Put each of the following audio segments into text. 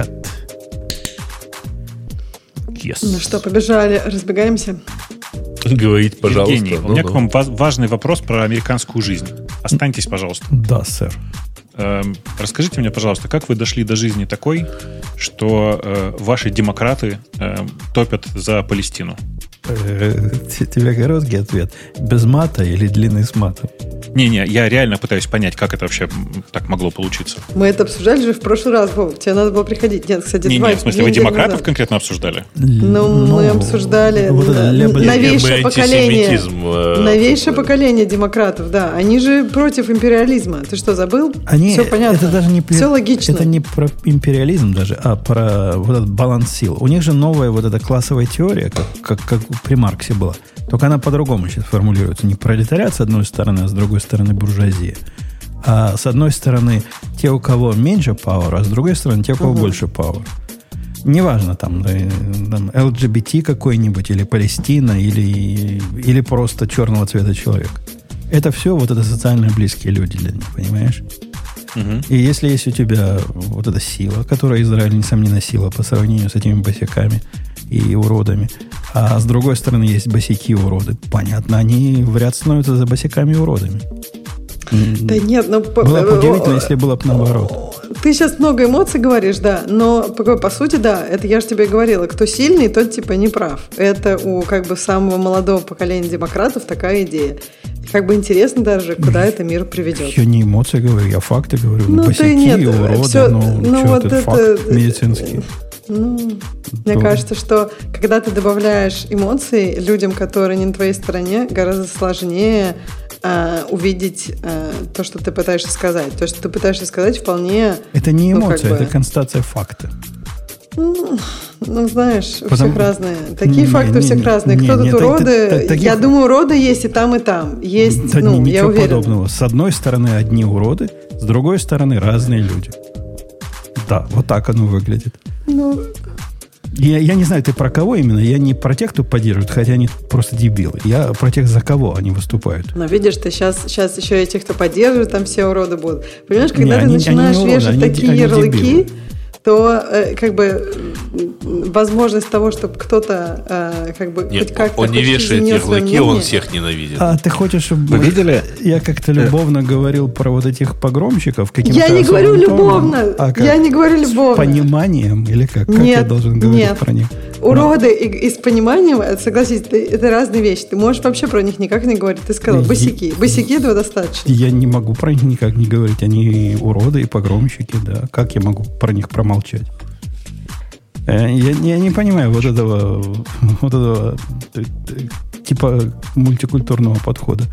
чат. Yes. Ну что, побежали, разбегаемся? Говорить, пожалуйста. Евгений, ну, у меня ну. к вам важный вопрос про американскую жизнь. Останьтесь, пожалуйста. Да, сэр. Эм, расскажите мне, пожалуйста, как вы дошли до жизни такой, что э, ваши демократы э, топят за Палестину? Тебе короткий ответ. Без мата или длинный с матом? Не-не, я реально пытаюсь понять, как это вообще так могло получиться. Мы это обсуждали же в прошлый раз, Вов. Тебе надо было приходить. Нет, кстати, не, не, в смысле, вы демократов назад. конкретно обсуждали? Ну, ну мы обсуждали вот новейшее поколение. Э, новейшее поколение демократов, да. Они же против империализма. Ты что, забыл? Они, Все понятно. Это даже не, Все логично. Это не про империализм даже, а про вот этот баланс сил. У них же новая вот эта классовая теория, как, как, как при Марксе была. Только она по-другому сейчас формулируется. Не пролетариат с одной стороны, а с другой стороны буржуазия. А с одной стороны те, у кого меньше power, а с другой стороны те, у кого угу. больше power. Неважно, там, там LGBT какой-нибудь, или Палестина, или, или просто черного цвета человек. Это все вот это социально близкие люди для них, понимаешь? Угу. И если есть у тебя вот эта сила, которая Израиль, несомненно, сила по сравнению с этими босиками и уродами, а с другой стороны есть босики и уроды, понятно, они в ряд становятся за босиками и уродами. Да нет, ну... Было бы удивительно, если было бы наоборот. Ты сейчас много эмоций говоришь, да, но по, по сути, да, это я же тебе говорила, кто сильный, тот типа не прав. Это у как бы самого молодого поколения демократов такая идея. Как бы интересно даже, куда это мир приведет. Я не эмоции говорю, я факты говорю. Ну, босики, ты нет, уроды, все, ну, ну вот это, факт медицинский. Ну, мне То... кажется, что когда ты добавляешь эмоции людям, которые не на твоей стороне, гораздо сложнее э, увидеть э, то, что ты пытаешься сказать. То, что ты пытаешься сказать, вполне... Это не эмоция, ну, как бы... это констатация факта. Ну, ну, знаешь, у Потому... всех разные. Такие не, факты у всех не, разные. Кто тут уроды? Так, так, я думаю, уроды есть и там, и там. Есть, да, ну, я уверен. подобного. С одной стороны одни уроды, с другой стороны разные люди. Да, вот так оно выглядит. Ну, я, я не знаю, ты про кого именно. Я не про тех, кто поддерживает, хотя они просто дебилы. Я про тех, за кого они выступают. Но видишь, ты сейчас, сейчас еще и тех, кто поддерживает, там все уроды будут. Понимаешь, когда не, ты они, начинаешь они уроды, вешать они, такие они ярлыки, дебилы то э, как бы возможность того, чтобы кто-то э, как бы Нет, хоть как-то он не вешает ярлыки, он всех ненавидит. А ты хочешь, чтобы вы видели? Я как-то любовно говорил про вот этих погромщиков. Я не говорю любовно. А я не говорю любовно. С пониманием или как? Как нет, я должен говорить нет. про них? Уроды и, и с пониманием, согласись, это разные вещи. Ты можешь вообще про них никак не говорить. Ты сказал босики. Босики этого достаточно. Я не могу про них никак не говорить. Они уроды и погромщики, да. Как я могу про них промолчать? Э, я, я не понимаю вот этого, вот этого типа мультикультурного подхода.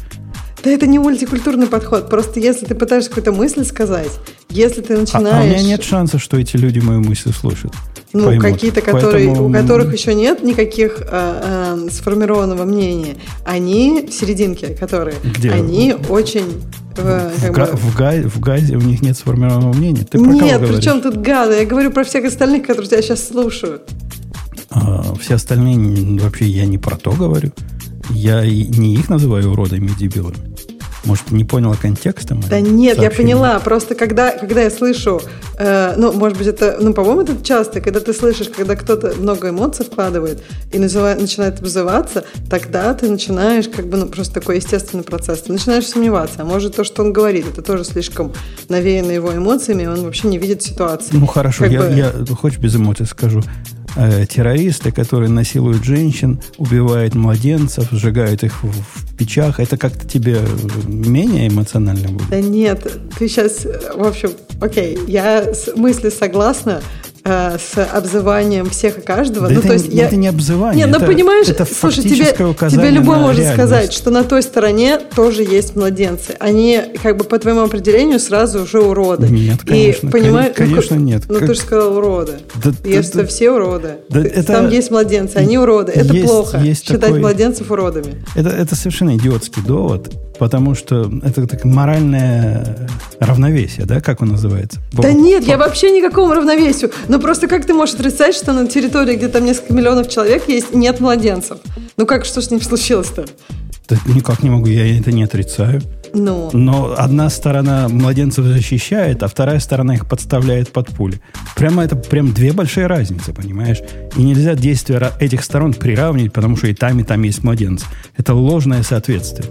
Да это не мультикультурный подход. Просто если ты пытаешься какую-то мысль сказать, если ты начинаешь... А, а у меня нет шанса, что эти люди мою мысль слушают. Ну, какие-то, которые, Поэтому... у которых еще нет никаких э, э, сформированного мнения. Они в серединке, которые... Где? Они очень в, в, га, в, га, в газе у них нет сформированного мнения. Ты про нет, при чем тут гады? Я говорю про всех остальных, которые тебя сейчас слушают. А, все остальные вообще я не про то говорю. Я не их называю уродами и дебилами. Может, не поняла контекста? Да нет, сообщения? я поняла. Просто когда, когда я слышу, э, ну, может быть, это, ну, по-моему, это часто, когда ты слышишь, когда кто-то много эмоций вкладывает и называет, начинает обзываться, тогда ты начинаешь, как бы, ну, просто такой естественный процесс. Ты начинаешь сомневаться. А может, то, что он говорит, это тоже слишком навеяно его эмоциями, он вообще не видит ситуации. Ну, хорошо, я, бы... я, хочешь без эмоций скажу э, террористы, которые насилуют женщин, убивают младенцев, сжигают их в, в печах, это как-то тебе менее эмоционально будет? Да нет, ты сейчас, в общем, окей, я с мысли согласна, Э, с обзыванием всех и каждого. Да ну, это, то есть я... это не обзывание. Нет, ну понимаешь, это слушай, тебе, тебе любой может реальность. сказать, что на той стороне тоже есть младенцы. Они, как бы по твоему определению, сразу уже уроды. Нет, конечно. И, понимаешь, конечно, ну, нет. Ну, как... ты же сказал уроды. Да, Если да, все уроды. Да, это... Там есть младенцы, они уроды. Это есть, плохо. Есть считать такой... младенцев уродами. Это, это совершенно идиотский довод потому что это так моральное равновесие, да, как он называется? Да Бо... нет, я вообще никакому равновесию. Но просто как ты можешь отрицать, что на территории, где там несколько миллионов человек есть, нет младенцев? Ну как, что с ним случилось-то? Да никак не могу, я это не отрицаю. Ну. Но одна сторона младенцев защищает, а вторая сторона их подставляет под пули. Прямо это прям две большие разницы, понимаешь? И нельзя действия этих сторон приравнивать, потому что и там, и там есть младенцы. Это ложное соответствие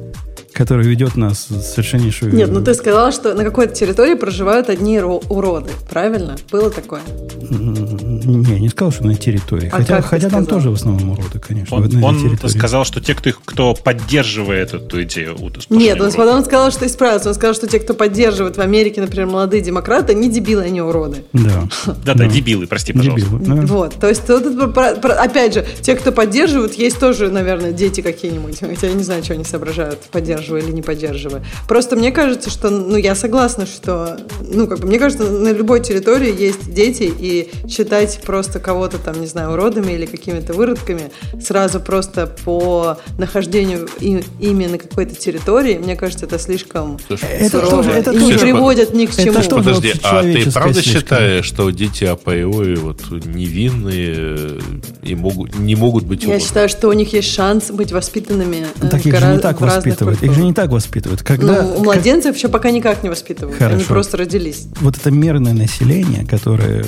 который ведет нас в совершеннейшую... Нет, ну ты сказала, что на какой-то территории проживают одни уроды, правильно? Было такое? Не, не сказал, что на территории. А хотя хотя там тоже в основном уроды, конечно. Он, он сказал, что те, кто, кто поддерживает эту идею Нет, он потом сказал, что исправился. Он сказал, что те, кто поддерживает в Америке, например, молодые демократы, не дебилы, они уроды. Да. Да-да, дебилы, прости, пожалуйста. Вот, то есть, опять же, те, кто поддерживают, есть тоже, наверное, дети какие-нибудь. Хотя я не знаю, что они соображают, поддерживать поддерживаю или не поддерживаю. Просто мне кажется, что, ну, я согласна, что, ну, как бы, мне кажется, на любой территории есть дети, и считать просто кого-то там, не знаю, уродами или какими-то выродками сразу просто по нахождению им, ими на какой-то территории, мне кажется, это слишком это сурово. Тоже, это и тоже, не приводит ни к чему. Это Подожди, а ты правда слишком. считаешь, что дети априори вот невинные и могут, не могут быть уродами? Я считаю, что у них есть шанс быть воспитанными так их же не так воспитывают. Их же не так воспитывают. Когда, ну, у младенцев как... еще пока никак не воспитывают. Хорошо. Они просто родились. Вот это мирное население, которое,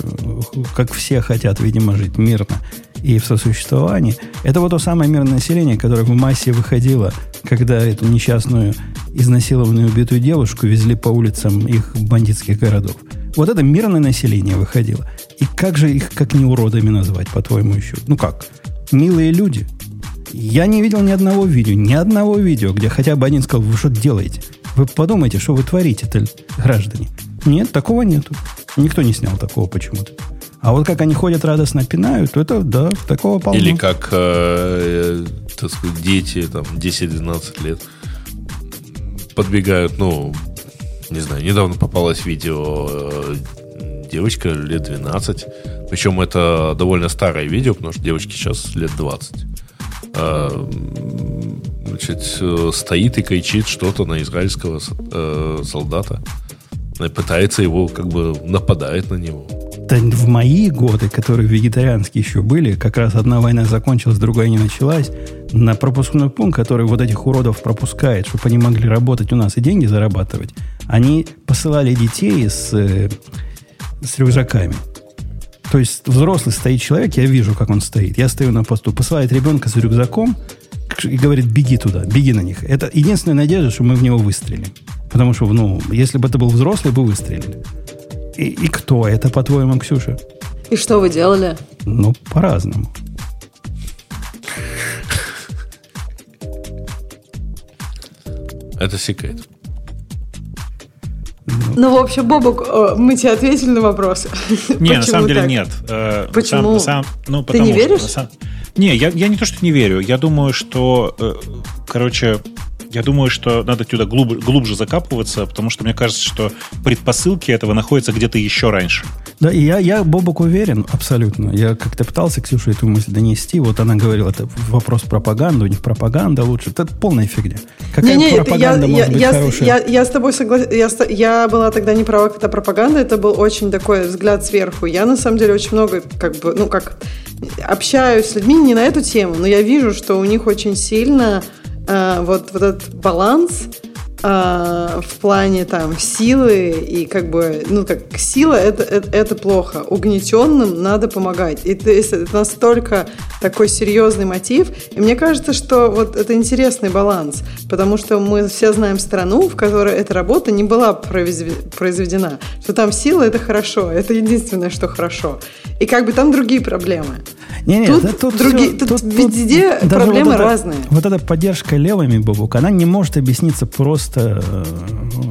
как все хотят, видимо, жить мирно и в сосуществовании, это вот то самое мирное население, которое в массе выходило, когда эту несчастную, изнасилованную, убитую девушку везли по улицам их бандитских городов. Вот это мирное население выходило. И как же их, как не уродами назвать, по-твоему, еще? Ну как? Милые люди – я не видел ни одного видео, ни одного видео, где хотя бы один сказал, вы что делаете? Вы подумайте, что вы творите-то, граждане. Нет, такого нету. Никто не снял такого почему-то. А вот как они ходят радостно пинают, то это, да, такого полно. Или как, э, так сказать, дети, там, 10-12 лет подбегают, ну, не знаю, недавно попалось видео, э, девочка лет 12, причем это довольно старое видео, потому что девочке сейчас лет 20 Э, значит, стоит и кричит что-то на израильского э, солдата. Пытается его, как бы, нападает на него. Да в мои годы, которые вегетарианские еще были, как раз одна война закончилась, другая не началась, на пропускной пункт, который вот этих уродов пропускает, чтобы они могли работать у нас и деньги зарабатывать, они посылали детей с, э, с рюкзаками. То есть взрослый стоит человек, я вижу, как он стоит. Я стою на посту, посылает ребенка с рюкзаком и говорит, беги туда, беги на них. Это единственная надежда, что мы в него выстрелим. Потому что, ну, если бы это был взрослый, бы выстрелили. И, и кто это, по-твоему, Ксюша? И что вы делали? Ну, по-разному. Это секрет. Ну, в общем, Бобок, э, мы тебе ответили на вопрос. Не, на самом деле нет. Э, Почему? ну, Ты не веришь? Не, я, я не то, что не верю. Я думаю, что, э, короче, я думаю, что надо туда глубже, глубже закапываться, потому что мне кажется, что предпосылки этого находятся где-то еще раньше. Да, и я, я Бобок уверен, абсолютно. Я как-то пытался Ксюше эту мысль донести. Вот она говорила, это вопрос пропаганды, у них пропаганда лучше. Это полная фигня. Какая не, не, пропаганда я, может я, быть я, хорошая? Я, я с тобой согласен. Я, я была тогда не права, когда пропаганда. Это был очень такой взгляд сверху. Я, на самом деле, очень много, как бы, ну, как общаюсь с людьми не на эту тему, но я вижу, что у них очень сильно вот, вот этот баланс э, в плане там силы и как бы, ну как сила это, это, это плохо, угнетенным надо помогать. И то есть это настолько такой серьезный мотив. И мне кажется, что вот это интересный баланс, потому что мы все знаем страну, в которой эта работа не была произведена. Что там сила это хорошо, это единственное, что хорошо. И как бы там другие проблемы. Не, не, тут, да, тут, другие, все, тут, тут везде тут, проблемы вот это, разные. Вот эта поддержка левыми, Бабук, она не может объясниться просто э,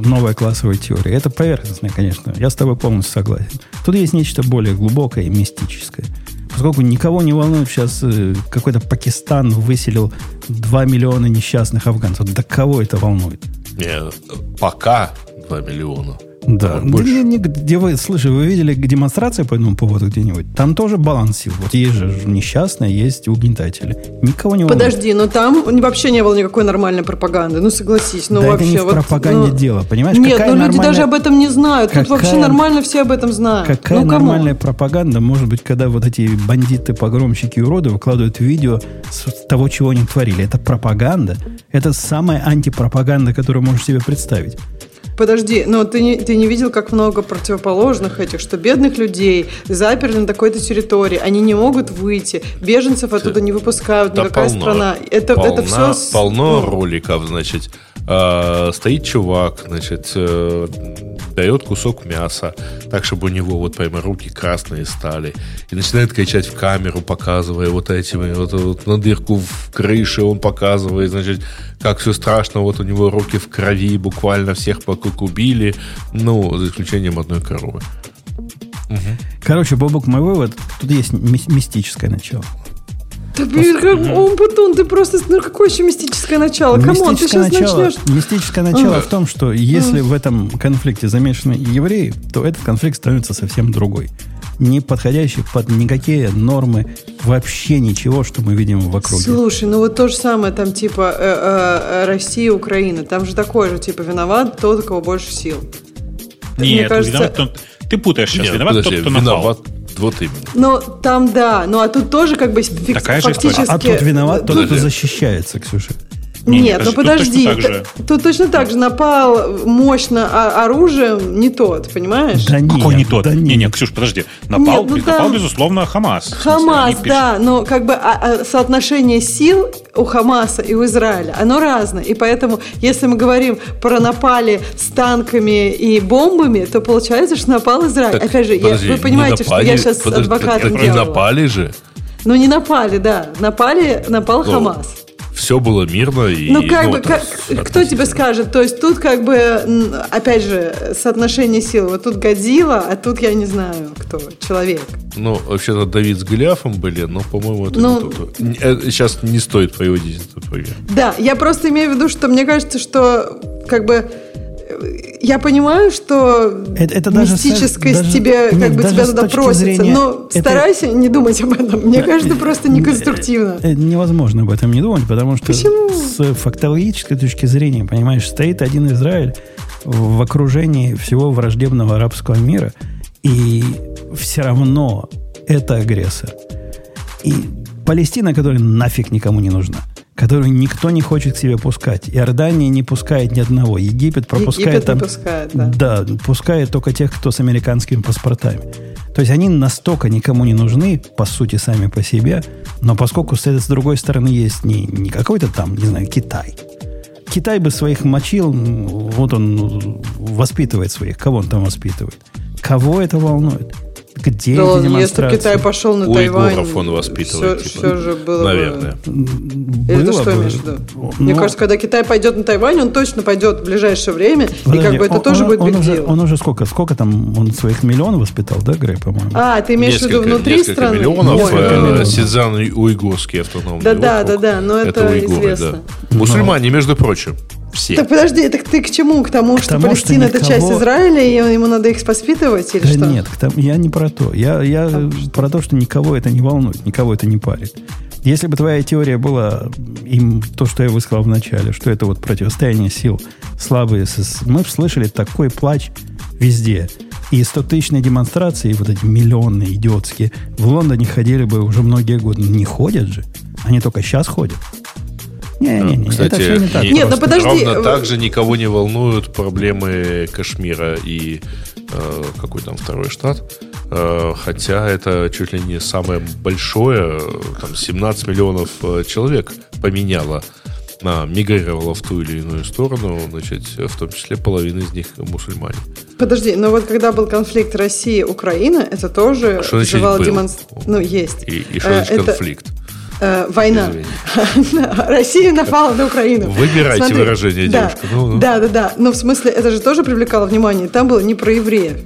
новой классовой теорией. Это поверхностное, конечно. Я с тобой полностью согласен. Тут есть нечто более глубокое и мистическое. Поскольку никого не волнует сейчас э, какой-то Пакистан выселил 2 миллиона несчастных афганцев. Да кого это волнует? Нет, пока 2 миллиона. Да, больше. Не, где вы, слушай, вы видели демонстрации по этому поводу где-нибудь? Там тоже баланс сил. Вот есть же несчастные, есть угнетатели. Никого не волнует. Подожди, но там вообще не было никакой нормальной пропаганды. Ну, согласись. Ну, да вообще, это не в вот, пропаганде ну, дело, понимаешь? Нет, какая ну люди даже об этом не знают. Тут Какая... вообще нормально все об этом знают. Какая ну, нормальная пропаганда может быть, когда вот эти бандиты, погромщики и уроды выкладывают видео с того, чего они творили? Это пропаганда. Это самая антипропаганда, которую можешь себе представить. Подожди, но ты не, ты не видел, как много противоположных этих, что бедных людей заперли на такой-то территории, они не могут выйти, беженцев оттуда не выпускают, да никакая полно, страна. Это, полна, это все... Полно ну, роликов, значит, э, стоит чувак, значит, э, дает кусок мяса, так, чтобы у него вот прямо руки красные стали, и начинает кричать в камеру, показывая вот этими, вот, вот на дырку в крыше он показывает, значит, как все страшно, вот у него руки в крови, буквально всех вокруг убили, ну, за исключением одной коровы. Угу. Короче, Бобук, мой вывод, тут есть мистическое начало. Да, блин, как, он Батон, ты просто, ну какое еще мистическое начало? Come on, ты сейчас начало, начнешь... Мистическое начало а. в том, что если а. в этом конфликте замешаны евреи, то этот конфликт становится совсем другой. Не подходящий под никакие нормы, вообще ничего, что мы видим вокруг. Слушай, ну вот то же самое, там типа э, э, Россия, Украина, там же такое же, типа виноват тот, у кого больше сил. Нет, Мне кажется... виноват тот, ты путаешь сейчас. Нет, виноват подожди, тот, кто виноват, Вот именно. Ну, там да. Ну, а тут тоже как бы Такая фактически... А тут виноват тот, кто защищается, Ксюша. Не, Нет, ну подожди, тут точно, тут точно так же напал мощно оружием не тот, понимаешь? Да нет, Какой не тот? Да не, не, Ксюш, подожди. Напал, нет, ну, напал там... безусловно, Хамас. Хамас, смысле, да, но как бы а, а, соотношение сил у Хамаса и у Израиля, оно разное. И поэтому, если мы говорим про напали с танками и бомбами, то получается, что напал Израиль. Так, Опять же, подожди, я, вы понимаете, напали, что я сейчас подожди, адвокатом так, Не напали же. Ну, не напали, да. Напали, напал ну, Хамас все было мирно. И, ну, как ну, бы, как, кто тебе скажет? То есть тут как бы, опять же, соотношение сил. Вот тут Годзилла, а тут я не знаю, кто, человек. Ну, вообще-то Давид с Голиафом были, но, по-моему, это ну, не тут. Э, сейчас не стоит приводить этот пример. Да, я просто имею в виду, что мне кажется, что как бы я понимаю, что это, это мистическость даже, тебе, даже, как бы тебя туда просится, зрения, но это, старайся не думать об этом. Мне кажется, просто неконструктивно. Э, невозможно об этом не думать, потому что Почему? с фактологической точки зрения, понимаешь, стоит один Израиль в окружении всего враждебного арабского мира, и все равно это агрессор. И Палестина, которая нафиг никому не нужна – которую никто не хочет к себе пускать. Иордания не пускает ни одного. Египет пропускает Египет там... пускает, да. Да, пускает только тех, кто с американскими паспортами. То есть они настолько никому не нужны, по сути, сами по себе, но поскольку с, с другой стороны есть не, не какой-то там, не знаю, Китай. Китай бы своих мочил, вот он воспитывает своих. Кого он там воспитывает? Кого это волнует? Где да эти демонстрации? Если Китай пошел на У Тайвань... Уйгуров он воспитывает. Все, типа, все же было Наверное. Бы... Или ты что имеешь в виду? Но... Мне кажется, когда Китай пойдет на Тайвань, он точно пойдет в ближайшее время, Подожди, и как бы это он, тоже он, будет он уже, он уже сколько? Сколько там? Он своих миллионов воспитал, да, Грей, по-моему? А, ты имеешь несколько, в виду внутри несколько страны? миллионов. Ой, э, миллионов. Сидзан уйгурский автономный Да, да, да, да, но это, это уйгуры, известно. Да. Мусульмане, между прочим все. Так подожди, так ты к чему? К тому, к что тому, Палестина что никого... это часть Израиля, и ему надо их воспитывать или да что? Нет, тому, я не про то. Я, я а, про то, что никого это не волнует, никого это не парит. Если бы твоя теория была им то, что я высказал в начале, что это вот противостояние сил слабые, мы слышали такой плач везде. И 100-тысячные демонстрации, вот эти миллионные, идиотские, в Лондоне ходили бы уже многие годы. Не ходят же. Они только сейчас ходят. Не-не-не, Кстати, это все не так. Нет, ну подожди. Ровно так же никого не волнуют проблемы Кашмира и э, какой там второй штат. Э, хотя это чуть ли не самое большое, там 17 миллионов э, человек поменяло на, мигрировала в ту или иную сторону, значит, в том числе половина из них мусульмане. Подожди, но вот когда был конфликт России-Украина, это тоже что значит демонстрация. Ну, есть. И, и что значит э, это... конфликт? Э, война. Россия напала на Украину. Выбирайте Смотри, выражение, да, девушка. Ну, ну. Да, да, да. Но в смысле, это же тоже привлекало внимание. Там было не про евреев.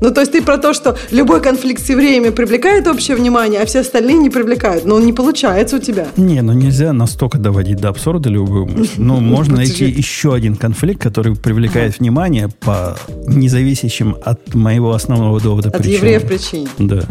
Ну, то есть ты про то, что любой конфликт с евреями привлекает общее внимание, а все остальные не привлекают. Но он не получается у тебя. Не, ну нельзя настолько доводить до абсурда любую мысль. Ну, можно найти еще один конфликт, который привлекает внимание по независящим от моего основного довода От причинам. евреев причин. Да.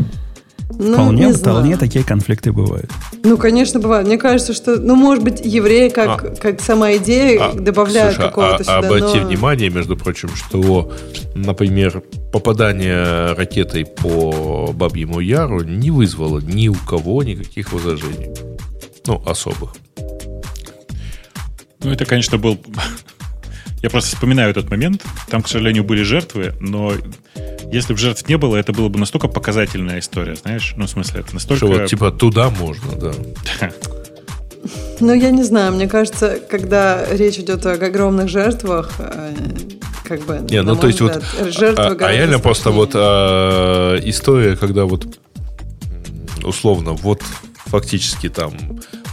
Ну, вполне, не вполне знаю. такие конфликты бывают. Ну, конечно, бывает. Мне кажется, что, ну, может быть, евреи как, как сама идея А, добавляют слушай, какого-то а- сюда. обрати но- внимание, между прочим, что, например, попадание ракетой по Бабьему Яру не вызвало ни у кого никаких возражений. Ну, особых. Ну, это, конечно, был... Я просто вспоминаю этот момент. Там, к сожалению, были жертвы, но если бы жертв не было, это была бы настолько показательная история, знаешь? Ну, в смысле, это настолько... Что вот, типа, туда можно, да. Ну, я не знаю, мне кажется, когда речь идет о огромных жертвах, э, как бы, Не, ну то есть вот, жертвы а, а реально просто вот а, история, когда вот условно вот фактически там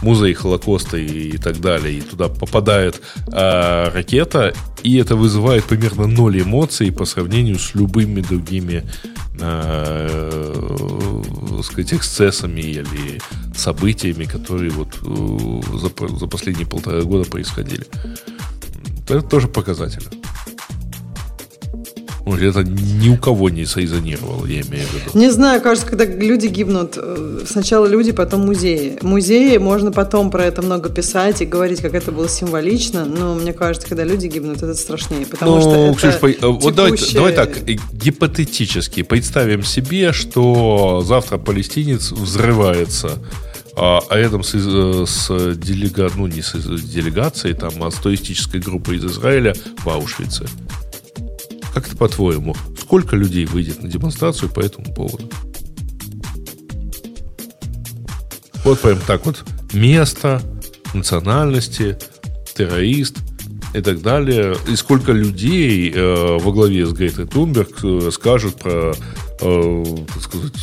музей Холокоста и, и так далее, и туда попадает а, ракета, и это вызывает примерно ноль эмоций по сравнению с любыми другими а, э, сказать, эксцессами или событиями, которые вот э, за, за последние полтора года происходили. Это тоже показательно. Это ни у кого не соизонировало, я имею в виду. Не знаю, кажется, когда люди гибнут, э, сначала люди, потом музеи. Музеи, можно потом про это много писать и говорить, как это было символично, но мне кажется, когда люди гибнут, это страшнее, потому что Ну, это Ксюш, по- э, вот давай, текущее- давай так, э, гипотетически представим себе, что завтра палестинец взрывается, а, а рядом с, с делега- ну, не с делегацией, там, а с туристической группой из Израиля в Аушвице. Как это по-твоему? Сколько людей выйдет на демонстрацию по этому поводу? Вот прям так вот. Место, национальности, террорист и так далее. И сколько людей э, во главе с Гретой Тунберг э, скажут про, э, так сказать,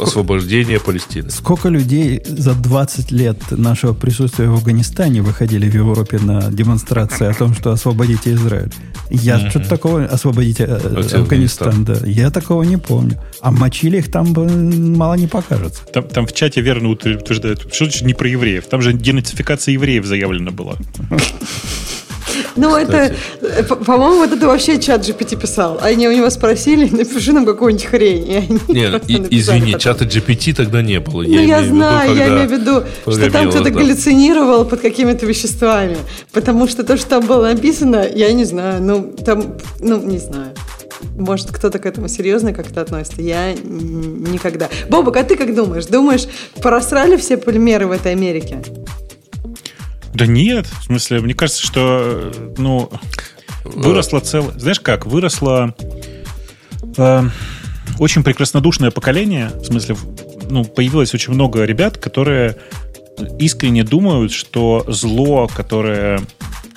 освобождение Палестины. Сколько людей за 20 лет нашего присутствия в Афганистане выходили в Европе на демонстрации о том, что освободите Израиль? Я что-то такого... Освободите э, Афганистан. Афганистан, да. Я такого не помню. А мочили их там мало не покажется. Там, там в чате верно утверждают, что значит не про евреев. Там же денацификация евреев заявлена была. Ну, это, э, по- по-моему, вот это вообще чат GPT писал. Они у него спросили, напиши нам какую-нибудь хрень. Нет, извини, чата GPT тогда не было. Ну, я, знаю, я имею в виду, что там кто-то галлюцинировал под какими-то веществами. Потому что то, что там было написано, я не знаю, ну, там, ну, не знаю. Может, кто-то к этому серьезно как-то относится. Я никогда. Бобок, а ты как думаешь? Думаешь, просрали все полимеры в этой Америке? Да нет, в смысле, мне кажется, что, э, ну, выросла целая... Знаешь как, выросло э, очень прекраснодушное поколение, в смысле, ну, появилось очень много ребят, которые искренне думают, что зло, которое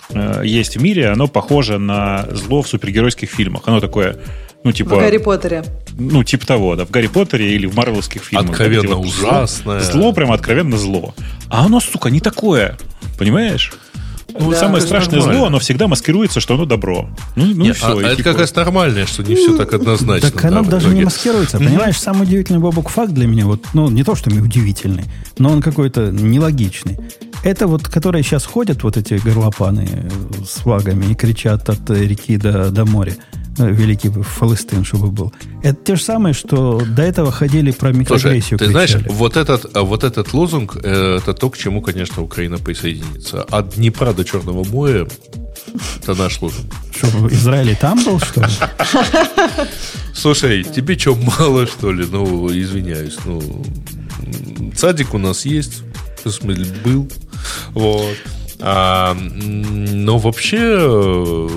э, есть в мире, оно похоже на зло в супергеройских фильмах. Оно такое, ну, типа... В Гарри Поттере. Ну, типа того, да, в Гарри Поттере или в марвелских фильмах. Откровенно Да, вот зло- ужасное. Зло, прям откровенно зло. А оно, сука, не такое. Понимаешь? Ну, Да, самое страшное нормально. зло, оно всегда маскируется, что оно добро. Ну, ну Нет, все. а- а это как раз нормально, что не все так однозначно. Так оно да, даже не маскируется. Понимаешь, самый удивительный бабок факт для меня, вот, ну, не то, что удивительный, но он какой-то нелогичный. Это вот, которые сейчас ходят, вот эти горлопаны э, с флагами и кричат от э, реки до, до моря. Э, Великий бы Фалестин, чтобы был. Это те же самые, что до этого ходили про Слушай, микроагрессию ты знаешь, кричали. вот этот, а, вот этот лозунг, э, это то, к чему, конечно, Украина присоединится. От Днепра до Черного моря это наш лозунг. Что, в Израиле там был, что ли? Слушай, тебе что, мало, что ли? Ну, извиняюсь. Ну, м, садик у нас есть. В смысле, был. Вот. А, но вообще э,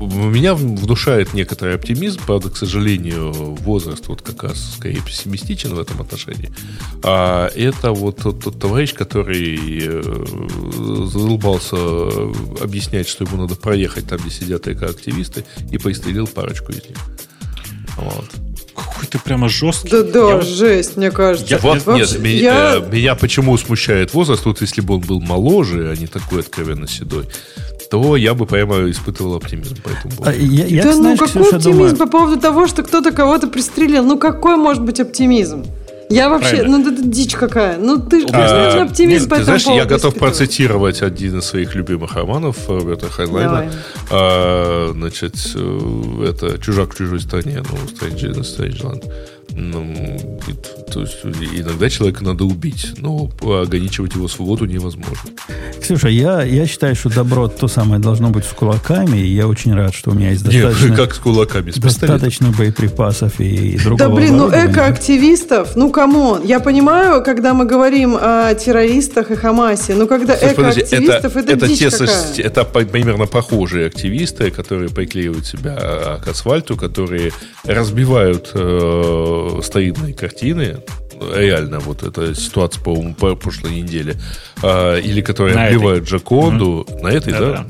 меня внушает некоторый оптимизм, правда, к сожалению, возраст вот как раз скорее пессимистичен в этом отношении. А это вот тот, тот товарищ, который э, задолбался объяснять, что ему надо проехать там, где сидят эко-активисты, и пристрелил парочку из них. Вот. Какой ты прямо жесткий. Да, да, Я жесть, мне кажется. Я- Вот Вообще, нет, меня, я- э, меня почему смущает возраст, вот если бы он был моложе, а не такой откровенно седой, то я бы прямо испытывал оптимизм по этому поводу. А, я, я, да знаешь, ну какой Ксюша, оптимизм думаю, по поводу того, что кто-то кого-то пристрелил? Ну какой может быть оптимизм? Я вообще, Правильно. ну это дичь какая. Ну ты же А, нет, по ты знаешь, я готов процитировать один из своих любимых романов Роберта Хайнлайна. Давай. А, значит, э, это «Чужак в чужой стране», ну, «Stranger in a Strange Land». Ну, то есть иногда человека надо убить, но ограничивать его свободу невозможно. Ксюша, я, я считаю, что добро то самое должно быть с кулаками, и я очень рад, что у меня есть достаточно, Нет, как с кулаками, с достаточно боеприпасов и, и другого Да блин, ну экоактивистов, ну come on. Я понимаю, когда мы говорим о террористах и Хамасе, ну когда Слушай, экоактивистов, это, это дичь те, какая. это примерно похожие активисты, которые приклеивают себя а, к асфальту, которые разбивают э, старинные картины. Реально, вот эта ситуация, по-моему, по прошлой неделе. А, или которые На этой. отбивают Джаконду. На этой, да? Да-да.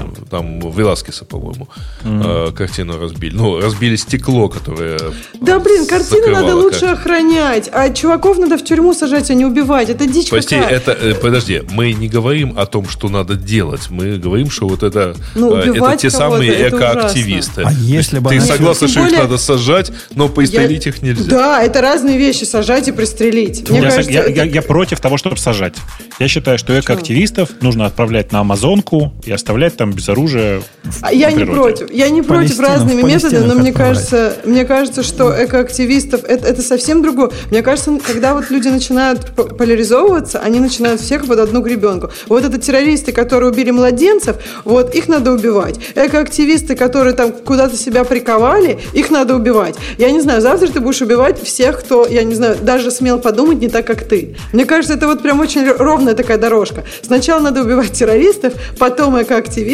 Ну, Там Веласкеса, по-моему, э, картину разбили. Ну, разбили стекло, которое Да блин, картины закрывало надо лучше картину. охранять, а чуваков надо в тюрьму сажать, а не убивать. Это дичь Прости, какая. это, э, подожди, мы не говорим о том, что надо делать. Мы говорим, что вот это, Ну, э, это те самые экоактивисты. А если бы Ты она- согласна, что их более- надо сажать, но пристрелить их нельзя? Да, это разные вещи, сажать и пристрелить. Мне я, кажется, я- это- я- я против того, чтобы сажать. Я считаю, что экоактивистов нужно отправлять на Амазонку и оставлять там без оружия. в- А Я на не против. Я не против разными в методами, но мне кажется, мне кажется, что экоактивистов это, это совсем другое. Мне кажется, когда вот люди начинают поляризовываться, они начинают всех под одну гребенку. Вот это террористы, которые убили младенцев, вот их надо убивать. Экоактивисты, которые там куда-то себя приковали, их надо убивать. Я не знаю, завтра ты будешь убивать всех, кто, я не знаю, даже смел подумать не так, как ты. Мне кажется, это вот прям очень ровная такая дорожка. Сначала надо убивать террористов, потом экоактивистов,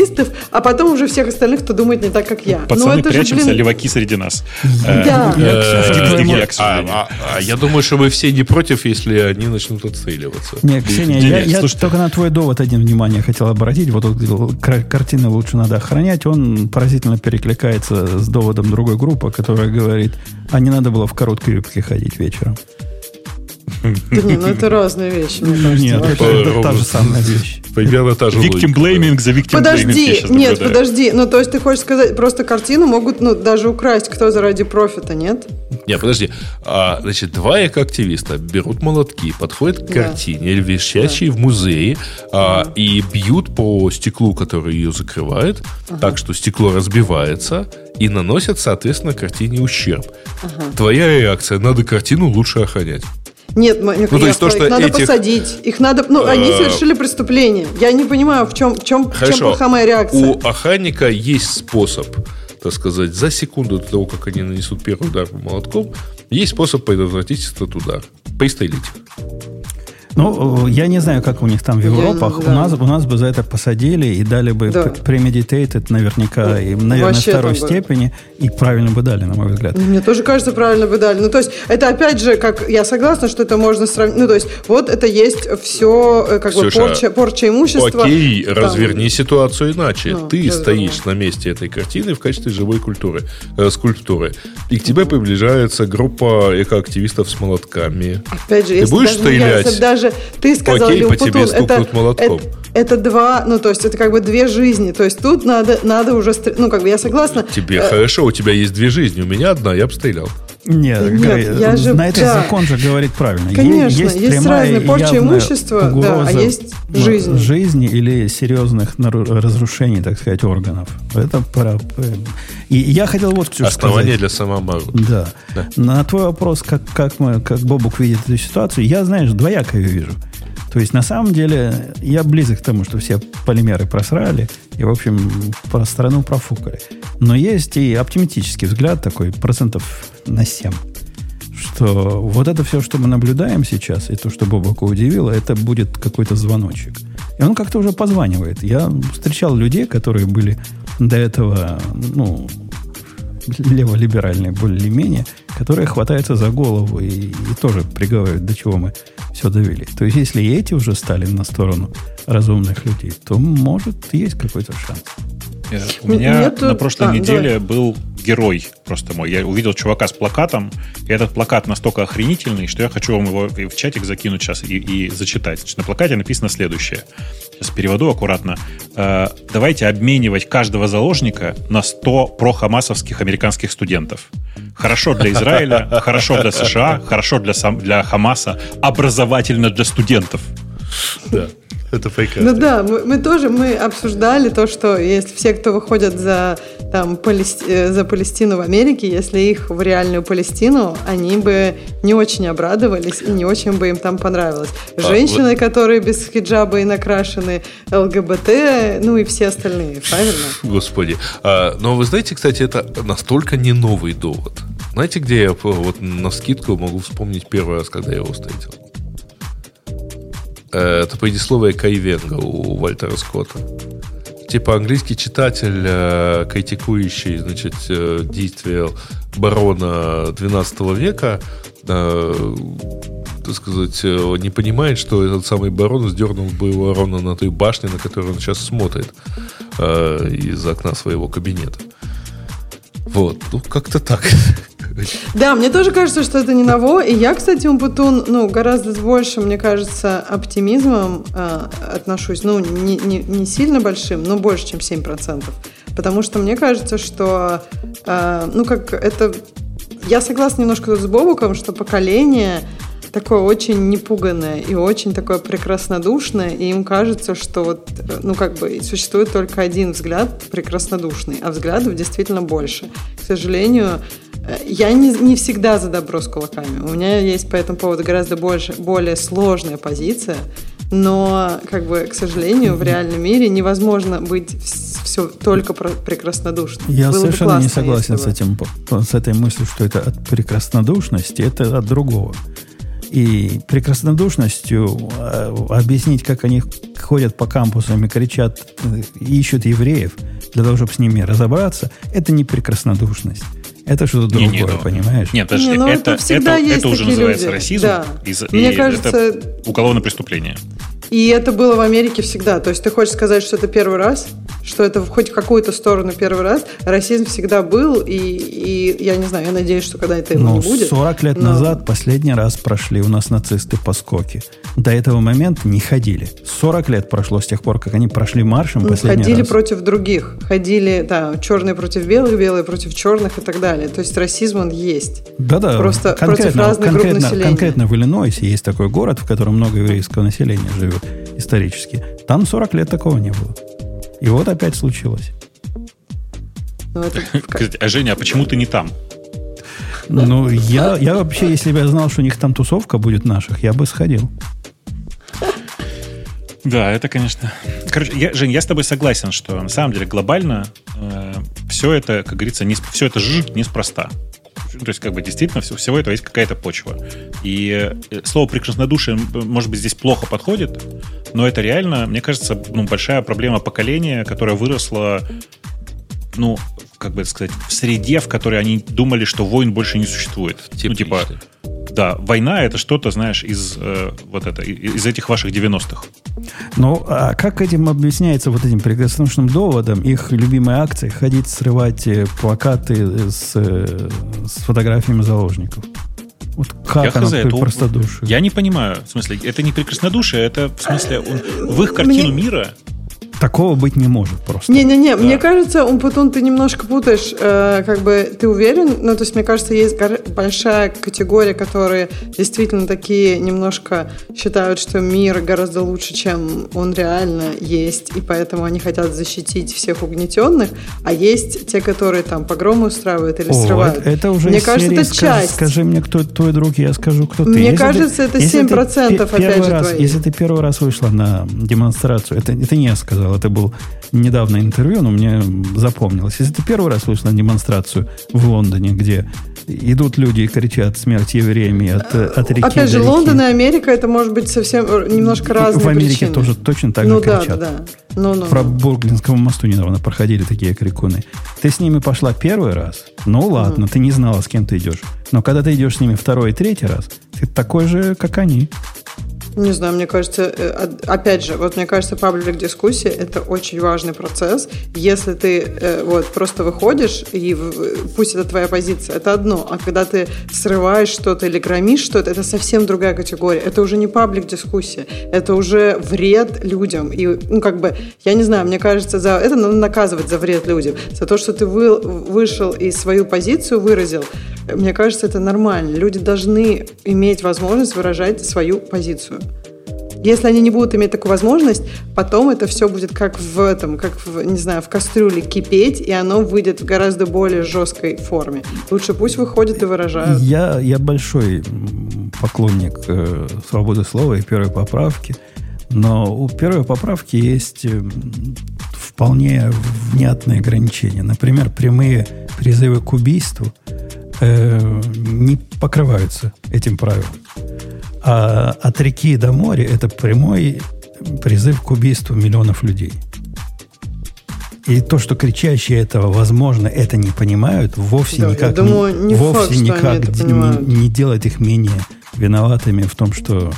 а потом уже всех остальных, кто думает не так, как я. Ну, Пацаны, это же, прячемся, блин, леваки среди нас. Да. Я, Э, к сожалению. А, а- а я думаю, что вы все не против, если они начнут отстреливаться. Не, Ксения, я, слушайте. только на твой довод один внимание хотел обратить. Вот картины лучше надо охранять. Он поразительно перекликается с доводом другой группы, которая говорит, а не надо было в короткой юбке ходить вечером. Да не, ну это разные вещи, мне кажется. Нет, это, это та же самая вещь. Примерно та же Victim blaming за victim Подожди, нет, подожди. Ну, то есть ты хочешь сказать, просто картину могут, ну, даже украсть, кто за ради профита, нет? Не, подожди. А, значит, два экоактивиста берут молотки, подходят к картине, висящей в музее, а, и бьют по стеклу, которое ее закрывает, так что стекло разбивается и наносят, соответственно, картине ущерб. Твоя реакция, надо картину лучше охранять. Нет, Ну, то есть то, их что надо этих- посадить. Их надо, ну, они Э, совершили преступление. Я не понимаю, в чем, в чем, в чем Хорошо. плохая моя реакция. У охранника есть способ, так сказать, за секунду до того, как они нанесут первый удар молотком, есть способ предотвратить этот удар. Пристрелить их. Ну, э, я не знаю, как у них там в Я- Европах. да. У, нас, у нас бы за это посадили и дали бы Да. premeditated наверняка, и, наверное, Вообще второй бы. степени, и правильно бы дали, на мой взгляд. Мне тоже кажется, правильно бы дали. Ну, то есть, это опять же, как я согласна, что это можно сравнить. Ну, то есть, вот это есть все, как бы, Ксюша, порча, порча имущества. Окей, Там. разверни ситуацию иначе. Ну, Ты я стоишь на месте этой картины в качестве живой культуры, э, скульптуры. И к тебе приближается группа экоактивистов с молотками. Опять же, если будешь даже, я, стрелять? если бы даже ты сказал, Окей, по тебе стукнут молотком. это, это два, ну, то есть, это как бы две жизни. То есть, тут надо, надо уже, ну, как бы, я согласна. Тебе Э, хорошо, у тебя есть две жизни, у меня одна, я бы стрелял. Нет, Нет, Грей, я же- на это да. закон же говорит правильно. Конечно, есть прямая разные порча имущества, да, а есть ну, жизни. или серьезных нару- разрушений, так сказать, органов. Это про... И я хотел вот что Основание сказать. для самообороны. Да. Да. На твой вопрос, как, как, мы, как Бобук видит эту ситуацию, я, знаешь, двояко ее вижу. То есть, на самом деле, я близок к тому, что все полимеры просрали и, в общем, про страну профукали. Но есть и оптимистический взгляд такой, процентов на 7, что вот это все, что мы наблюдаем сейчас, и то, что Бобока удивило, это будет какой-то звоночек. И он как-то уже позванивает. Я встречал людей, которые были до этого, ну, леволиберальные более-менее, которые хватаются за голову и, и тоже приговаривают, до чего мы все довели. То есть, если эти уже стали на сторону разумных людей, то, может, есть какой-то шанс. Э, У меня Нет, на прошлой а, неделе был герой просто мой. Я увидел чувака с плакатом, и этот плакат настолько охренительный, что я хочу вам его в чатик закинуть сейчас и, и зачитать. Значит, на плакате написано следующее. сейчас переводу аккуратно, э, давайте обменивать каждого заложника на 100 прохамасовских американских студентов. Хорошо для Израиля, хорошо для США, хорошо для, сам, для Хамаса, образовательно для студентов. Да. Это прекрасно. Ну да, мы, мы тоже мы обсуждали то, что если все, кто выходят за, там, Палести... Э, за Палестину в Америке, если их в реальную Палестину, они бы не очень обрадовались и не очень бы им там понравилось. А, Женщины, вот... которые без хиджаба и накрашены, ЛГБТ, ну и все остальные, правильно? Господи. А, но вы знаете, кстати, это настолько не новый довод. Знаете, где я вот на скидку могу вспомнить первый раз, когда я его встретил? Э, это предисловие Кайвенга у Вальтера Скотта. Типа английский читатель, э, критикующий значит, э, действия барона 12 века, так сказать, не понимает, что этот самый барон сдернул бы его ровно на той башне, на которую он сейчас смотрит из окна своего кабинета. Вот, ну как-то так. Да, мне тоже кажется, что это не ново. И я, кстати, Умпутун, ну, гораздо с большим, мне кажется, оптимизмом э, отношусь. Ну, не, не, не сильно большим, но больше, чем 7%. Потому что мне кажется, что, э, ну, как это... Я согласна немножко с Бобуком, что поколение такое очень непуганное и очень такое прекраснодушное, и им кажется, что вот, ну, как бы существует только один взгляд прекраснодушный, а взглядов действительно больше. К сожалению, я не, не всегда за добро с кулаками. У меня есть по этому поводу гораздо больше, более сложная позиция, но, как бы, к сожалению, в реальном мире невозможно быть все только прекраснодушным. Я Было совершенно классно, не согласен с, этим, с этой мыслью, что это от прекраснодушности, это от другого. И прекраснодушностью э, объяснить, как они ходят по кампусам и кричат, э, ищут евреев для того, чтобы с ними разобраться, это не прекраснодушность. Это что-то другое, не, не, ну, понимаешь? Нет, подожди, не, ну, это, это, это, это уже называется люди. расизм. Да. И, Мне и кажется, это уголовное преступление. И это было в Америке всегда. То есть ты хочешь сказать, что это первый раз? Что это в хоть какую-то сторону первый раз? Расизм всегда был, и, и я не знаю, я надеюсь, что когда это его ну, не будет. 40 лет но... назад последний раз прошли у нас нацисты по скоке. До этого момента не ходили. 40 лет прошло с тех пор, как они прошли маршем ну, последний ходили раз. против других. Ходили, да, черные против белых, белые против черных и так далее. То есть расизм он есть. Да-да. Просто против разных конкретно, групп населения. Конкретно в Иллинойсе есть такой город, в котором много еврейского населения живет исторически. Там 40 лет такого не было. И вот опять случилось. Ну, а Женя, а почему ты не там? Ну, я, я вообще, если бы я знал, что у них там тусовка будет наших, я бы сходил. Да, это, конечно. Короче, я, Жень, я с тобой согласен, что на самом деле глобально э, все это, как говорится, не, все это ж неспроста. То есть, как бы действительно все, всего этого есть какая-то почва. И э, слово прекраснодушие, может быть, здесь плохо подходит, но это реально, мне кажется, ну, большая проблема поколения, которое выросло, ну, как бы это сказать, в среде, в которой они думали, что войн больше не существует. Типично. Ну, типа, да, война это что-то, знаешь, из э, вот это, из этих ваших 90-х. Ну, а как этим объясняется вот этим прекраснодушным доводом их любимой акции ходить срывать э, плакаты с, э, с фотографиями заложников? Вот как я оно это, простодушие? Я не понимаю. В смысле, это не прекраснодушие, это в смысле он, в их картину Мне... мира Такого быть не может просто. Не-не-не, да. мне кажется, Умпутун, ты немножко путаешь, э, как бы ты уверен, ну, то есть, мне кажется, есть большая категория, которые действительно такие немножко считают, что мир гораздо лучше, чем он реально есть, и поэтому они хотят защитить всех угнетенных, а есть те, которые там погромы устраивают или О, срывают. Это, это уже мне кажется, это скажи, часть. Скажи мне, кто твой друг, я скажу, кто ты. Мне если кажется, ты, это 7% ты, опять же раз, твои. Если ты первый раз вышла на демонстрацию, это, это не я сказал, сказал, это был недавно интервью, но мне запомнилось. Если ты первый раз вышел на демонстрацию в Лондоне, где идут люди и кричат смерть евреям от, от реки Опять же, Лондон и Америка, это может быть совсем немножко разные В Америке причины. тоже точно так ну, же да, кричат. Да, да. Ну, ну, Про ну. Бурглинскому мосту недавно проходили такие крикуны. Ты с ними пошла первый раз, ну ладно, mm. ты не знала, с кем ты идешь. Но когда ты идешь с ними второй и третий раз, ты такой же, как они. Не знаю, мне кажется, э, опять же, вот мне кажется, паблик дискуссия это очень важный процесс. Если ты э, вот просто выходишь и пусть это твоя позиция, это одно, а когда ты срываешь что-то или громишь что-то, это совсем другая категория. Это уже не паблик дискуссия, это уже вред людям. И ну как бы я не знаю, мне кажется, за это надо наказывать за вред людям, за то, что ты вы, вышел и свою позицию выразил. Мне кажется, это нормально. Люди должны иметь возможность выражать свою позицию. Если они не будут иметь такую возможность, потом это все будет как в этом, как в, не знаю, в кастрюле кипеть, и оно выйдет в гораздо более жесткой форме. Лучше пусть выходят и выражают. Я, я большой поклонник э, свободы слова и первой поправки, но у первой поправки есть э, вполне внятные ограничения. Например, прямые призывы к убийству э, не покрываются этим правилом. А от реки до моря это прямой призыв к убийству миллионов людей. И то, что кричащие этого, возможно, это не понимают, вовсе да, никак, думаю, не, вовсе факт, никак не, не делает их менее виноватыми в том, что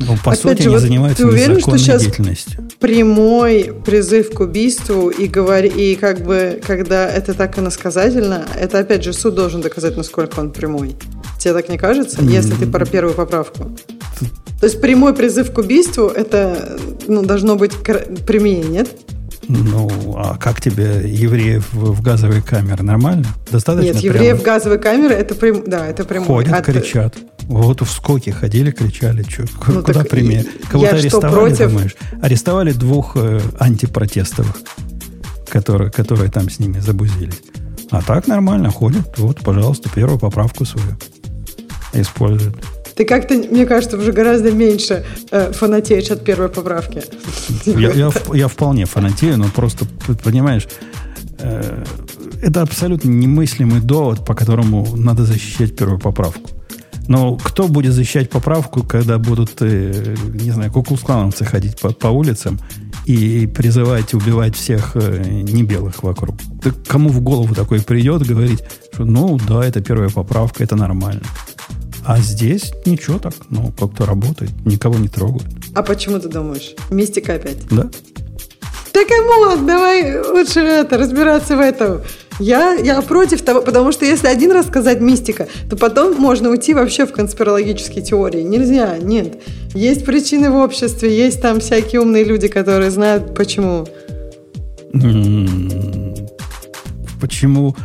ну, по Опять сути, же, они вот занимаются ты уверен, что сейчас деятельностью. Прямой призыв к убийству и говори, и как бы, когда это так иносказательно, это опять же суд должен доказать, насколько он прямой. Тебе так не кажется, если ты про первую поправку? То есть прямой призыв к убийству это ну, должно быть прямее, нет? Ну, а как тебе евреев в газовые камеры? Нормально? Достаточно Нет, евреев в газовые камеры, это, прям, да, это прямой. Ходят, От... кричат. Вот в скоке ходили, кричали. Чё, ну, куда прямее? Кого-то арестовали, против... думаешь? Арестовали двух э, антипротестовых, которые, которые там с ними забузились. А так нормально ходят. Вот, пожалуйста, первую поправку свою используют. Ты как-то, мне кажется, уже гораздо меньше э, фанатеешь от первой поправки. Я, я, я вполне фанатею, но просто, понимаешь, э, это абсолютно немыслимый довод, по которому надо защищать первую поправку. Но кто будет защищать поправку, когда будут, э, не знаю, куклус-клановцы ходить по, по улицам и призывать убивать всех э, небелых вокруг? Ты кому в голову такой придет говорить, что ну да, это первая поправка, это нормально. А здесь ничего так, ну, как-то работает, никого не трогают. А почему ты думаешь? Мистика опять? Да. Да, come on, давай лучше это, разбираться в этом. Я, я против того, потому что если один раз сказать мистика, то потом можно уйти вообще в конспирологические теории. Нельзя, нет. Есть причины в обществе, есть там всякие умные люди, которые знают, почему. Почему?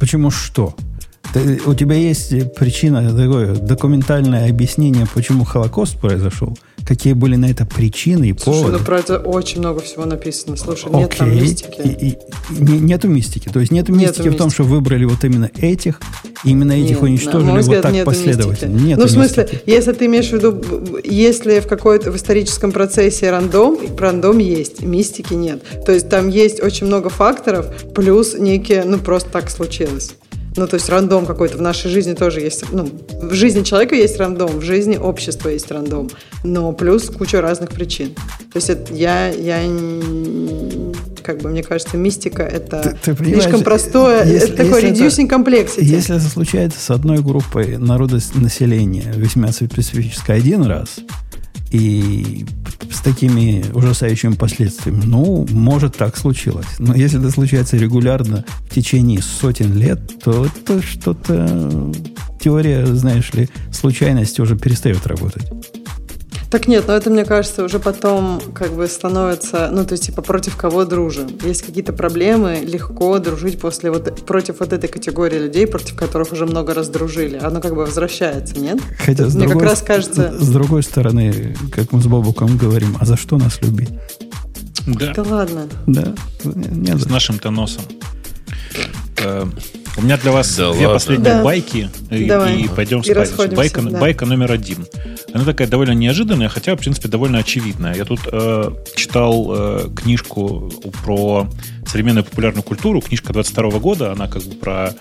Почему что? Ты, у тебя есть причина, такое документальное объяснение, почему Холокост произошел? Какие были на это причины и Слушай, поводы? ну про это очень много всего написано. Слушай, нет Окей. там мистики. И, и, не, нету мистики. То есть нету, нету мистики в том, что выбрали вот именно этих, именно этих нет, уничтожили взгляд, вот так последовательно. Нет, ну, в смысле, мистики. если ты имеешь в виду, если в какой-то в историческом процессе рандом, рандом есть, мистики нет. То есть там есть очень много факторов, плюс некие, ну просто так случилось. Ну, то есть рандом какой-то в нашей жизни тоже есть. Ну, в жизни человека есть рандом, в жизни общества есть рандом. Но плюс куча разных причин. То есть это, я, я как бы, мне кажется, мистика это ты, ты слишком простое, если, это такой reducing complexity. Если это случается с одной группой народа населения весьма специфически один раз, и с такими ужасающими последствиями. Ну, может, так случилось. Но если это случается регулярно в течение сотен лет, то это что-то... Теория, знаешь ли, случайности уже перестает работать. Так нет, но это, мне кажется, уже потом как бы становится, ну, то есть, типа, против кого дружим. Есть какие-то проблемы, легко дружить после вот, против вот этой категории людей, против которых уже много раз дружили. Оно как бы возвращается, нет? Хотя, с Мне другой, как раз кажется... С другой стороны, как мы с Бобуком говорим, а за что нас любить? Да. Да ладно. Да. Нет, с нашим-то носом. Э, у меня для вас да две ладно. последние да. байки, и, и пойдем и спать. Байка, да. байка номер один. Она такая довольно неожиданная, хотя, в принципе, довольно очевидная. Я тут э, читал э, книжку про современную популярную культуру, книжка 22 года, она как бы про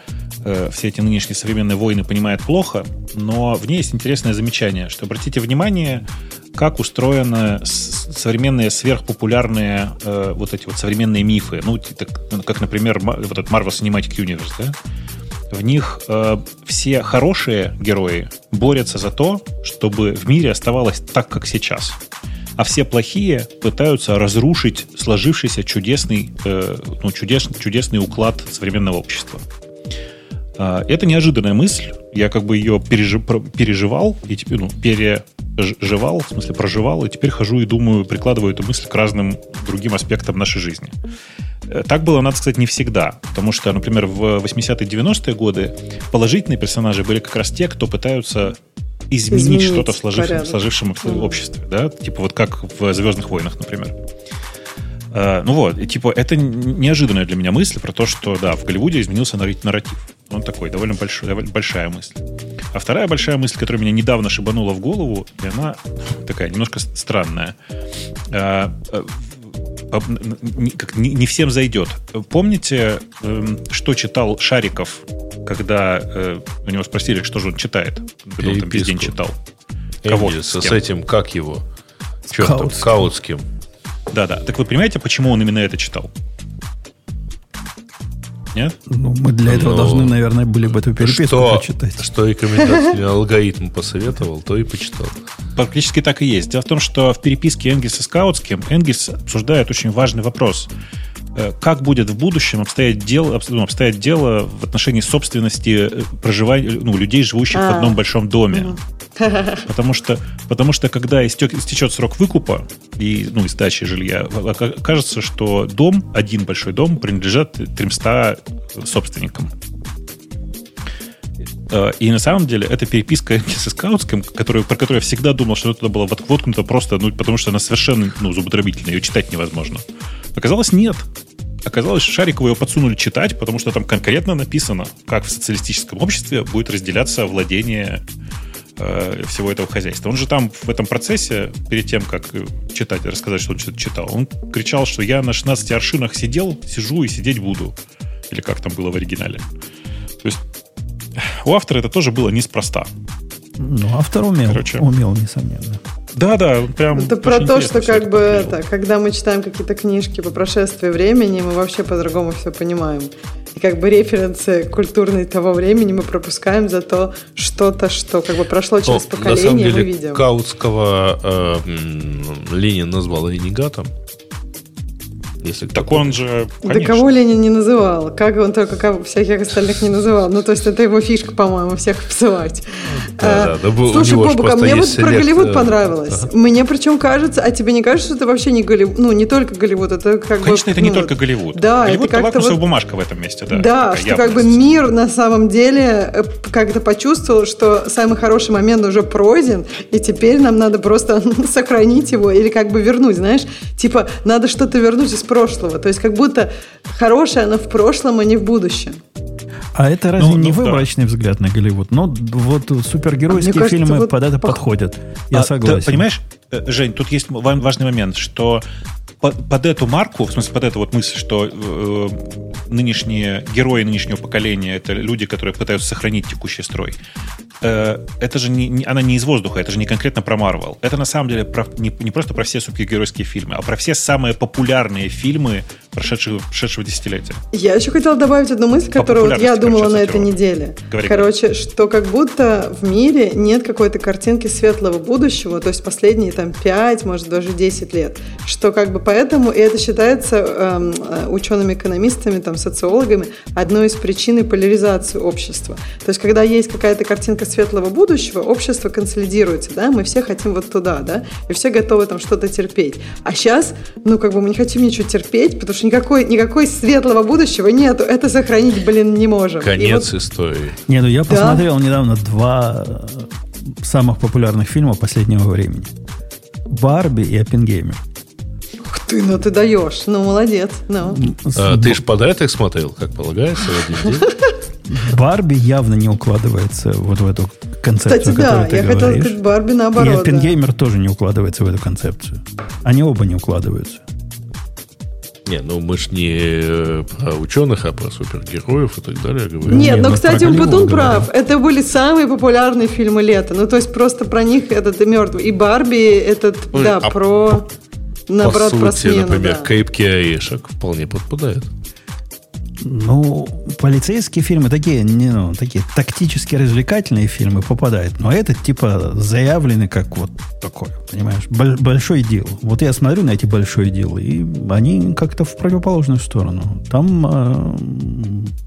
э, все эти нынешние современные войны понимает плохо, но в ней есть интересное замечание, что обратите внимание, как устроены современные сверхпопулярные э, вот эти вот современные мифы. Ну, как, например, вот этот Marvel Cinematic Universe, да? В них э, все хорошие герои борются за то, чтобы в мире оставалось так, как сейчас. А все плохие пытаются разрушить сложившийся чудесный, э, ну, чудес, чудесный уклад современного общества. Э, это неожиданная мысль. Я как бы ее пережи, переживал и теперь, ну, переживал, в смысле проживал, и теперь хожу и думаю, прикладываю эту мысль к разным другим аспектам нашей жизни. Э, так было, надо сказать, не всегда. Потому что, например, в 80-е 90-е годы положительные персонажи были как раз те, кто пытаются изменить, изменить что-то в сложив, сложившемся mm. обществе. Да? Типа вот как в «Звездных войнах», например. Uh, ну вот, и, типа, это неожиданная для меня мысль про то, что, да, в Голливуде изменился нарратив. Он такой, довольно, большой, довольно большая мысль. А вторая большая мысль, которая меня недавно шибанула в голову, и она такая немножко странная. Uh, не, как, не, не всем зайдет. Помните, э, что читал Шариков, когда э, у него спросили, что же он читает? Когда он там весь день читал. Кого? С, с этим, как его? Чертом, Каутским. Да-да. Так вы понимаете, почему он именно это читал? Нет? Ну, мы для этого Но... должны, наверное, были бы эту переписку что, прочитать. Что рекомендательный алгоритм посоветовал, то и почитал. Практически так и есть. Дело в том, что в переписке Энгельса с Каутским Энгельс обсуждает очень важный вопрос. Э, как будет в будущем обстоять дело, ну, обстоять дело в отношении собственности э, проживания, ну, людей, живущих а. в одном большом доме? Потому что, потому что когда истек, истечет срок выкупа и ну, и сдачи жилья, кажется, что дом, один большой дом, принадлежит 300 собственникам. Э, и на самом деле это переписка с Скаутским, которую, про которую я всегда думал, что это было воткнуто просто, ну, потому что она совершенно ну, зубодробительная, ее читать невозможно. Оказалось, нет. Оказалось, Шарикову ее подсунули читать, потому что там конкретно написано, как в социалистическом обществе будет разделяться владение э, всего этого хозяйства. Он же там в этом процессе, перед тем, как читать, рассказать, что он что-то читал, он кричал, что я на 16 аршинах сидел, сижу и сидеть буду. Или как там было в оригинале. То есть у автора это тоже было неспроста. Ну, автор умел, Короче. умел, несомненно. Да, да, прям. Это про то, что как бы это, когда мы читаем какие-то книжки по прошествии времени, мы вообще по-другому все понимаем. И как бы референсы культурные того времени мы пропускаем за то что-то, что как бы прошло через Но, поколение, на самом деле, мы видим. Каутского э, Ленин назвал ренегатом. Если так он же, конечно. Да кого Ленин не называл? Как он только как всяких остальных не называл? Ну, то есть это его фишка, по-моему, всех обзывать. Да, да, да, Слушай, Бобука, мне вот про Голливуд понравилось. Мне причем кажется, а тебе не кажется, что это вообще не Голливуд? Ну, не только Голливуд, это как бы... Конечно, это не ну, только Голливуд. Да, Голливуд это как-то вот... бумажка в этом месте, да. Да, что как бы мир на самом деле э, как-то почувствовал, что самый хороший момент уже пройден, и теперь нам надо просто сохранить его или как бы вернуть, знаешь? Типа, надо что-то вернуть из прошлого. То есть как будто хорошее, оно в прошлом, а не в будущем. А это разве ну, не ну, выборочный да. взгляд на Голливуд? Но вот супергеройские а фильмы вот под это пох... подходят. Я а, согласен. Ты, понимаешь, Жень, тут есть важный момент, что под, под эту марку, в смысле под эту вот мысль, что э, нынешние герои нынешнего поколения это люди, которые пытаются сохранить текущий строй. Э, это же не, не, она не из воздуха, это же не конкретно про Марвел. Это на самом деле про, не, не просто про все супергеройские фильмы, а про все самые популярные фильмы прошедшего, прошедшего десятилетия. Я еще хотела добавить одну мысль, которую вот я думала на этой неделе. Говори, Короче, говори. что как будто в мире нет какой-то картинки светлого будущего, то есть последние там 5, может даже 10 лет. Что как бы поэтому, и это считается эм, э, учеными-экономистами, там, социологами, одной из причин поляризации общества. То есть когда есть какая-то картинка светлого будущего, общество консолидируется, да, мы все хотим вот туда, да, и все готовы там что-то терпеть. А сейчас, ну, как бы мы не хотим ничего терпеть, потому что никакой, никакой светлого будущего нету, это сохранить, блин, не можем. Конец вот... истории. Не, ну я посмотрел да? недавно два э, самых популярных фильма последнего времени. Барби и Оппенгеймер. Ух ты, ну ты даешь. Ну, молодец. Ну. А, ты же подряд их смотрел, как полагается, в один день? Барби явно не укладывается вот в эту концепцию, Кстати, да, ты я говоришь. хотела сказать, Барби наоборот. И Оппенгеймер да. тоже не укладывается в эту концепцию. Они оба не укладываются. Не, ну мы ж не э, про ученых, а про супергероев и так далее говорим. Нет, но, ну, кстати, он Батун прав. Это были самые популярные фильмы лета. Ну, то есть просто про них этот и мертвый. И Барби, этот, Ой, да, а про... По, наоборот, по сути, про смену, например, да. Кейпки орешек вполне подпадает. Ну, полицейские фильмы такие, не, ну, такие тактически развлекательные фильмы попадают. Но этот типа заявлены как вот такой, понимаешь, большой дел. Вот я смотрю на эти большой дела, и они как-то в противоположную сторону. Там э,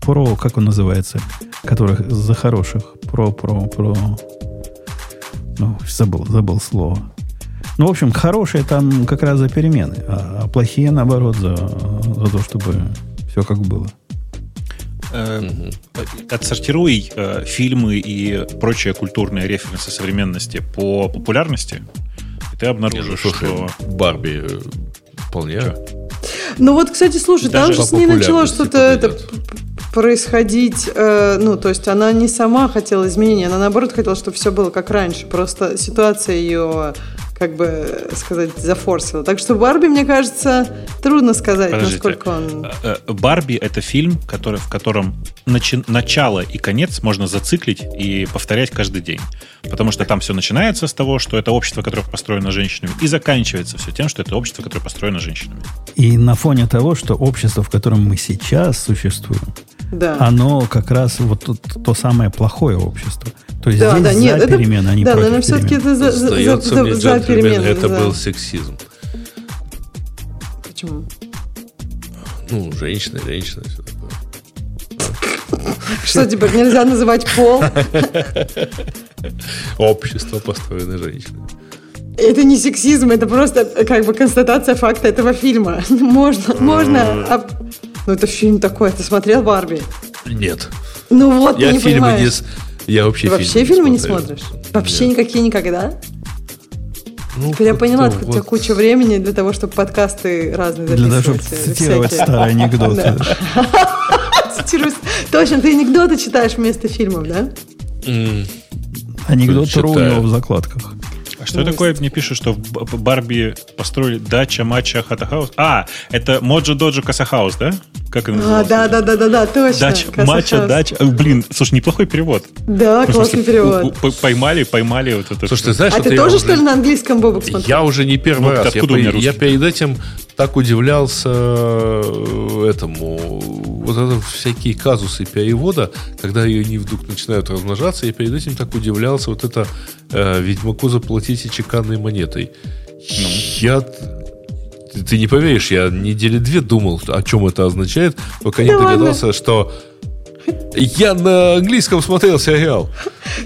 про, как он называется, которых за хороших, про, про, про, ну, забыл, забыл слово. Ну, в общем, хорошие там как раз за перемены, а, а плохие, наоборот, за, за то, чтобы все как было. Э, отсортируй э, фильмы и прочие культурные референсы современности по популярности, и ты обнаружишь, Нет, ну, что... Барби э, вполне... Ну вот, кстати, слушай, Даже там же с ней начало что-то это происходить, э, ну, то есть она не сама хотела изменения, она наоборот хотела, чтобы все было как раньше. Просто ситуация ее как бы сказать, зафорсила. Так что Барби, мне кажется, трудно сказать, Подождите. насколько он... Э, э, Барби — это фильм, который, в котором начи... начало и конец можно зациклить и повторять каждый день. Потому что там все начинается с того, что это общество, которое построено женщинами, и заканчивается все тем, что это общество, которое построено женщинами. И на фоне того, что общество, в котором мы сейчас существуем, да. оно как раз вот то, то самое плохое общество — то есть да, здесь да, за нет, перемены, а не да, против но все-таки это за, за, за, мне, за перемены. это да. был сексизм. Почему? Ну, женщина, женщина, все такое. Что теперь нельзя называть пол? Общество построено женщиной. Это не сексизм, это просто как бы констатация факта этого фильма. Можно, можно. Ну, это фильм такой. Ты смотрел Барби? Нет. Ну вот, я ты не фильмы понимаешь. не, я вообще, Ты вообще фильмы, фильмы не, не смотрю. смотришь? Вообще Нет. никакие никогда? Ну, Теперь я поняла, что у тебя вот. куча времени для того, чтобы подкасты разные Для того, чтобы записывать. э, цитировать всякие. старые анекдоты. Цитируй. Точно, ты анекдоты читаешь вместо фильмов, да? Анекдот Ру у него в закладках. А что такое мне пишут, что в Барби построили дача, матча, хата-хаус? А, это Моджо-Доджо Касахаус, да? Как А, называется? да, да, да, да, да, точно. Матча, House. дача. Э, Блин, слушай, неплохой перевод. Да, классный перевод. у- у- Поймали, поймали вот это. Слушай, ты знаешь, А что ты я тоже, уже- что ли, на английском Бобок смотрел? Я уже не первый Ну, раз. Я, откуда у меня по- я русский? перед этим так удивлялся э, этому. Вот это всякие казусы перевода, когда они вдруг начинают размножаться, я перед этим так удивлялся вот это э, Ведьмаку заплатите чеканной монетой. Ну. Я... Ты, ты не поверишь, я недели две думал, о чем это означает, пока не догадался, что я на английском смотрел сериал.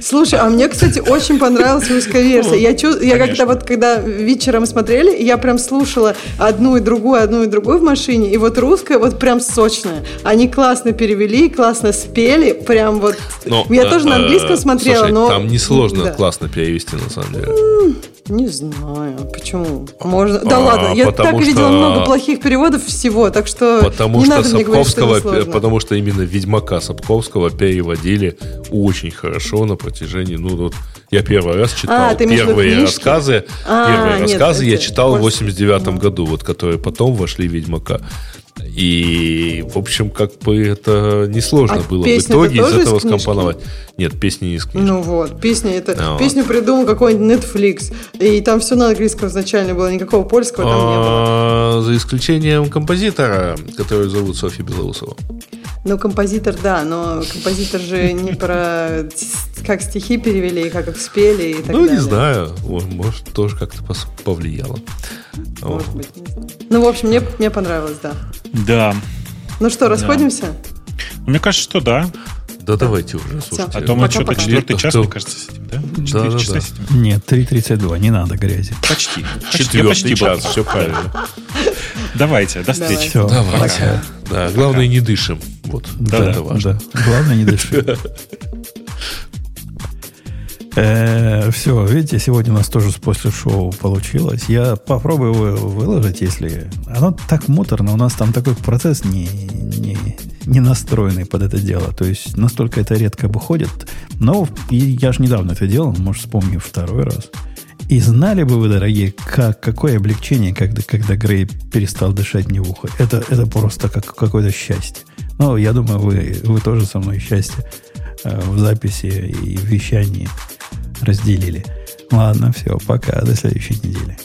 Слушай, а мне, кстати, очень понравилась русская версия. Я, чу- я как-то вот, когда вечером смотрели, я прям слушала одну и другую, одну и другую в машине, и вот русская вот прям сочная. Они классно перевели, классно спели, прям вот... Но, я э, тоже на английском э, смотрела, слушай, но... Там несложно Да. классно перевести, на самом деле. Не знаю, почему. Можно. Да А, ладно, я так потому видела что- много плохих переводов всего, так что Потому не что надо мне говорить, что Сапковского, это потому что именно Ведьмака Сапковского переводили очень хорошо на протяжении, ну вот я первый раз читал А, ты первые книжки? рассказы, А, первые нет, рассказы я эти, читал в больше. 89 году, вот которые потом вошли в Ведьмака. И, в общем, как бы это несложно А было в итоге из из этого книжки? скомпоновать. Нет, песни не из книжки. Ну вот, песня это. Ну. Песню придумал какой-нибудь Netflix. И там все на английском изначально было, никакого польского там не было. А, За исключением композитора, который зовут Софья Белоусова. Ну, композитор, да, но композитор же не про как стихи перевели, и как их спели и так Ну, далее. не знаю, Мо- может, тоже как-то повлияло. Может быть, не знаю. Ну, в общем, мне, мне понравилось, да. Да. Ну что, расходимся? Мне кажется, что да. Да давайте уже, слушайте. А то мы что-то четвертый час, мне кажется, сидим, да? Четыре да, часа да. сидим. Нет, 3.32, не надо грязи. Почти. Четвертый почти час, все правильно. Давайте, до встречи. Давайте. Да, главное, не дышим. Вот, Да, это да, важно. Да. Главное, не дыши. все, видите, сегодня у нас тоже после шоу получилось. Я попробую вы- выложить, если... Оно так муторно, у нас там такой процесс не, не, не настроенный под это дело. То есть настолько это редко выходит. Но я же недавно это делал, может, вспомню второй раз. И знали бы вы, дорогие, как, какое облегчение, когда, когда Грей перестал дышать мне в ухо. Это, это просто как какое-то счастье. Ну, я думаю, вы, вы тоже со мной счастье э, в записи и вещании разделили. Ладно, все, пока, до следующей недели.